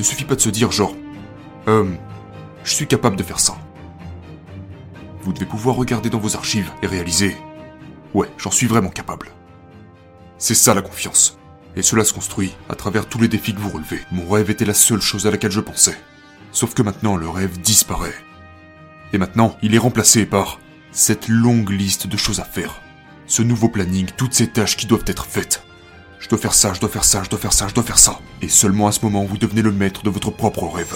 ne suffit pas de se dire genre, euh, je suis capable de faire ça. Vous devez pouvoir regarder dans vos archives et réaliser, ouais, j'en suis vraiment capable. C'est ça la confiance. Et cela se construit à travers tous les défis que vous relevez. Mon rêve était la seule chose à laquelle je pensais. Sauf que maintenant, le rêve disparaît. Et maintenant, il est remplacé par cette longue liste de choses à faire. Ce nouveau planning, toutes ces tâches qui doivent être faites. Je dois faire ça, je dois faire ça, je dois faire ça, je dois faire ça. Et seulement à ce moment, vous devenez le maître de votre propre rêve.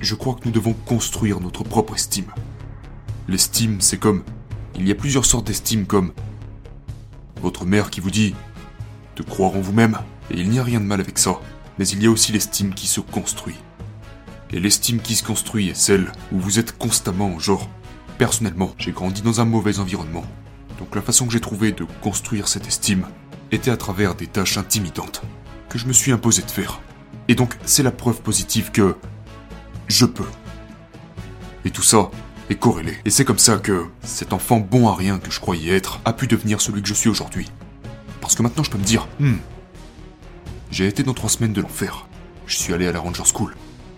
Je crois que nous devons construire notre propre estime. L'estime, c'est comme... Il y a plusieurs sortes d'estime comme... Votre mère qui vous dit de croire en vous-même, et il n'y a rien de mal avec ça, mais il y a aussi l'estime qui se construit. Et l'estime qui se construit est celle où vous êtes constamment genre... Personnellement, j'ai grandi dans un mauvais environnement. Donc la façon que j'ai trouvé de construire cette estime était à travers des tâches intimidantes que je me suis imposé de faire. Et donc c'est la preuve positive que je peux. Et tout ça est corrélé. Et c'est comme ça que cet enfant bon à rien que je croyais être a pu devenir celui que je suis aujourd'hui. Parce que maintenant je peux me dire, hmm, j'ai été dans trois semaines de l'enfer. Je suis allé à la Ranger School.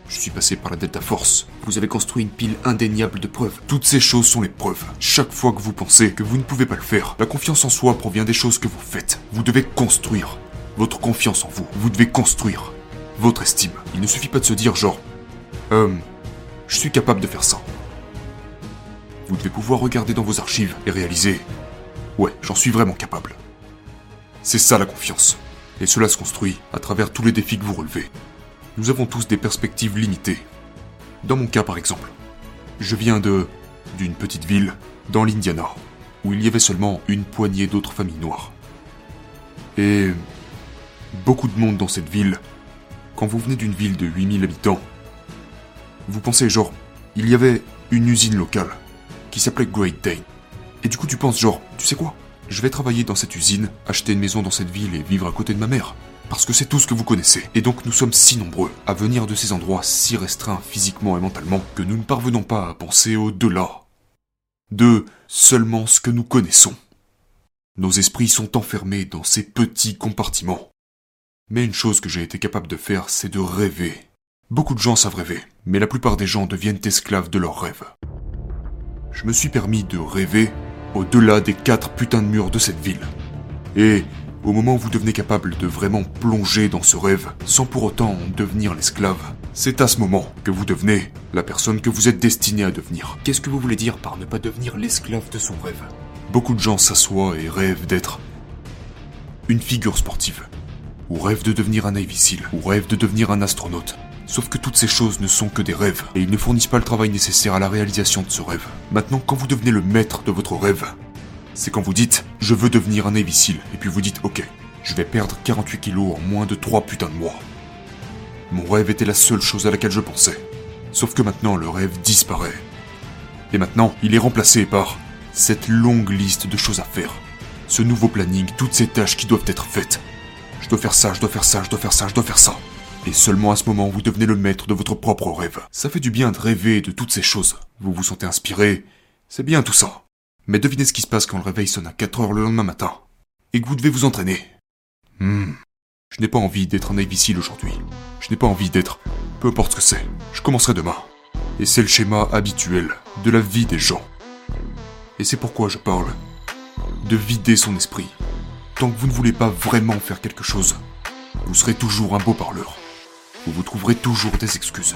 Je suis passé par la Delta Force. Vous avez construit une pile indéniable de preuves. Toutes ces choses sont les preuves. Chaque fois que vous pensez que vous ne pouvez pas le faire, la confiance en soi provient des choses que vous faites. Vous devez construire votre confiance en vous. Vous devez construire votre estime. Il ne suffit pas de se dire genre, euh, je suis capable de faire ça. Vous devez pouvoir regarder dans vos archives et réaliser, ouais, j'en suis vraiment capable. C'est ça la confiance. Et cela se construit à travers tous les défis que vous relevez. Nous avons tous des perspectives limitées. Dans mon cas par exemple, je viens de d'une petite ville dans l'Indiana où il y avait seulement une poignée d'autres familles noires. Et beaucoup de monde dans cette ville. Quand vous venez d'une ville de 8000 habitants, vous pensez genre, il y avait une usine locale qui s'appelait Great Dane. Et du coup tu penses genre, tu sais quoi? Je vais travailler dans cette usine, acheter une maison dans cette ville et vivre à côté de ma mère. Parce que c'est tout ce que vous connaissez. Et donc nous sommes si nombreux à venir de ces endroits si restreints physiquement et mentalement que nous ne parvenons pas à penser au-delà de seulement ce que nous connaissons. Nos esprits sont enfermés dans ces petits compartiments. Mais une chose que j'ai été capable de faire, c'est de rêver. Beaucoup de gens savent rêver, mais la plupart des gens deviennent esclaves de leurs rêves. Je me suis permis de rêver au-delà des quatre putains de murs de cette ville. Et au moment où vous devenez capable de vraiment plonger dans ce rêve, sans pour autant en devenir l'esclave, c'est à ce moment que vous devenez la personne que vous êtes destiné à devenir. Qu'est-ce que vous voulez dire par ne pas devenir l'esclave de son rêve? Beaucoup de gens s'assoient et rêvent d'être une figure sportive, ou rêvent de devenir un Navy Seal, ou rêvent de devenir un astronaute. Sauf que toutes ces choses ne sont que des rêves, et ils ne fournissent pas le travail nécessaire à la réalisation de ce rêve. Maintenant, quand vous devenez le maître de votre rêve, c'est quand vous dites « je veux devenir un Seal », et puis vous dites « ok, je vais perdre 48 kilos en moins de 3 putains de mois ». Mon rêve était la seule chose à laquelle je pensais. Sauf que maintenant, le rêve disparaît. Et maintenant, il est remplacé par cette longue liste de choses à faire. Ce nouveau planning, toutes ces tâches qui doivent être faites. Je dois faire ça, je dois faire ça, je dois faire ça, je dois faire ça. Et seulement à ce moment, vous devenez le maître de votre propre rêve. Ça fait du bien de rêver de toutes ces choses. Vous vous sentez inspiré. C'est bien tout ça. Mais devinez ce qui se passe quand le réveil sonne à 4 heures le lendemain matin. Et que vous devez vous entraîner. Hmm. Je n'ai pas envie d'être un Navy aujourd'hui. Je n'ai pas envie d'être... Peu importe ce que c'est. Je commencerai demain. Et c'est le schéma habituel de la vie des gens. Et c'est pourquoi je parle de vider son esprit. Tant que vous ne voulez pas vraiment faire quelque chose, vous serez toujours un beau parleur vous vous trouverez toujours des excuses.